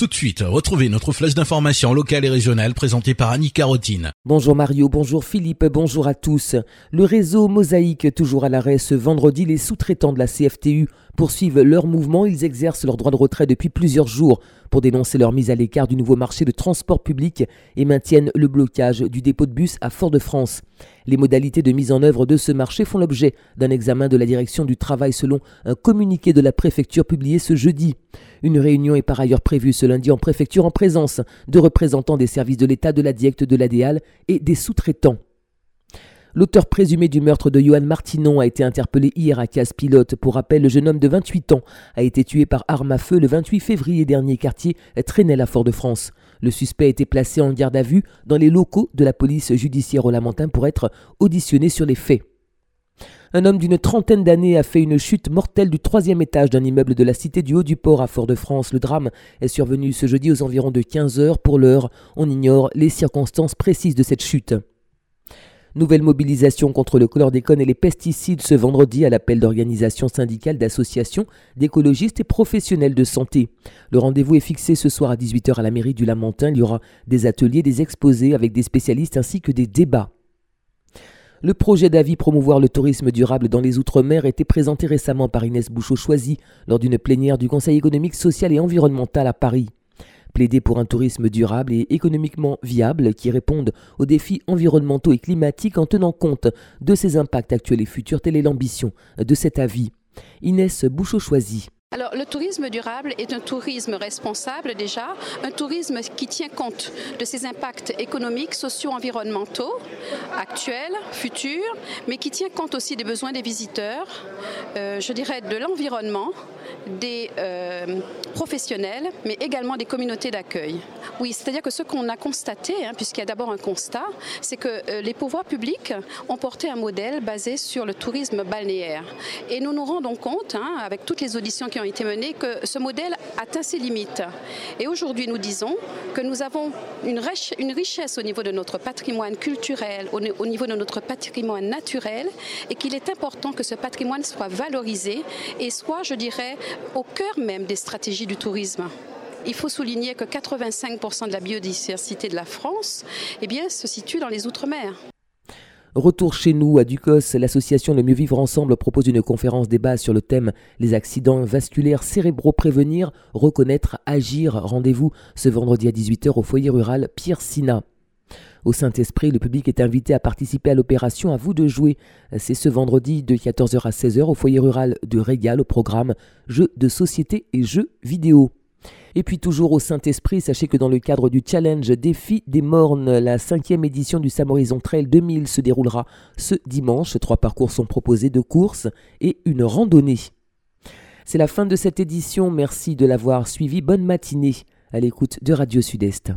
Tout de suite, retrouvez notre flèche d'information locale et régionale présentée par Annie Carotine. Bonjour Mario, bonjour Philippe, bonjour à tous. Le réseau Mosaïque toujours à l'arrêt ce vendredi, les sous-traitants de la CFTU poursuivent leur mouvement, ils exercent leur droit de retrait depuis plusieurs jours pour dénoncer leur mise à l'écart du nouveau marché de transport public et maintiennent le blocage du dépôt de bus à Fort-de-France. Les modalités de mise en œuvre de ce marché font l'objet d'un examen de la direction du travail selon un communiqué de la préfecture publié ce jeudi. Une réunion est par ailleurs prévue ce lundi en préfecture en présence de représentants des services de l'État, de la DIECT, de l'ADEAL et des sous-traitants. L'auteur présumé du meurtre de Johan Martinon a été interpellé hier à Casse-Pilote. Pour rappel, le jeune homme de 28 ans a été tué par arme à feu le 28 février dernier, quartier Trenel à Fort-de-France. Le suspect a été placé en garde à vue dans les locaux de la police judiciaire au Lamentin pour être auditionné sur les faits. Un homme d'une trentaine d'années a fait une chute mortelle du troisième étage d'un immeuble de la cité du Haut-du-Port à Fort-de-France. Le drame est survenu ce jeudi aux environs de 15 heures. Pour l'heure, on ignore les circonstances précises de cette chute. Nouvelle mobilisation contre le chlordécone et les pesticides ce vendredi à l'appel d'organisations syndicales, d'associations, d'écologistes et professionnels de santé. Le rendez-vous est fixé ce soir à 18h à la mairie du Lamentin. Il y aura des ateliers, des exposés avec des spécialistes ainsi que des débats. Le projet d'avis promouvoir le tourisme durable dans les Outre-mer était présenté récemment par Inès Bouchot-Choisy lors d'une plénière du Conseil économique, social et environnemental à Paris plaider pour un tourisme durable et économiquement viable qui réponde aux défis environnementaux et climatiques en tenant compte de ses impacts actuels et futurs. Telle est l'ambition de cet avis. Inès Bouchot-Choisy. Alors, le tourisme durable est un tourisme responsable déjà, un tourisme qui tient compte de ses impacts économiques, sociaux, environnementaux, actuels, futurs, mais qui tient compte aussi des besoins des visiteurs, euh, je dirais de l'environnement, des euh, professionnels, mais également des communautés d'accueil. Oui, c'est-à-dire que ce qu'on a constaté, hein, puisqu'il y a d'abord un constat, c'est que euh, les pouvoirs publics ont porté un modèle basé sur le tourisme balnéaire. Et nous nous rendons compte, hein, avec toutes les auditions qui ont été menées que ce modèle atteint ses limites. Et aujourd'hui, nous disons que nous avons une, richesse au niveau de notre patrimoine culturel, au niveau de notre patrimoine naturel, et qu'il est important que ce patrimoine soit valorisé et soit, je dirais, au cœur même des stratégies du tourisme. Il faut souligner que 85% de la biodiversité de la France eh se situe dans les Outre-mer. Retour chez nous à Ducos, l'association Le Mieux Vivre Ensemble propose une conférence débat sur le thème Les accidents vasculaires cérébraux prévenir, reconnaître, agir. Rendez-vous ce vendredi à 18h au foyer rural Pierre Sina. Au Saint-Esprit, le public est invité à participer à l'opération À vous de jouer. C'est ce vendredi de 14h à 16h au foyer rural de Régal au programme Jeux de société et jeux vidéo. Et puis toujours au Saint-Esprit, sachez que dans le cadre du challenge Défi des Mornes, la cinquième édition du Sam Horizon Trail 2000 se déroulera ce dimanche. Trois parcours sont proposés de courses et une randonnée. C'est la fin de cette édition, merci de l'avoir suivi. Bonne matinée à l'écoute de Radio Sud-Est.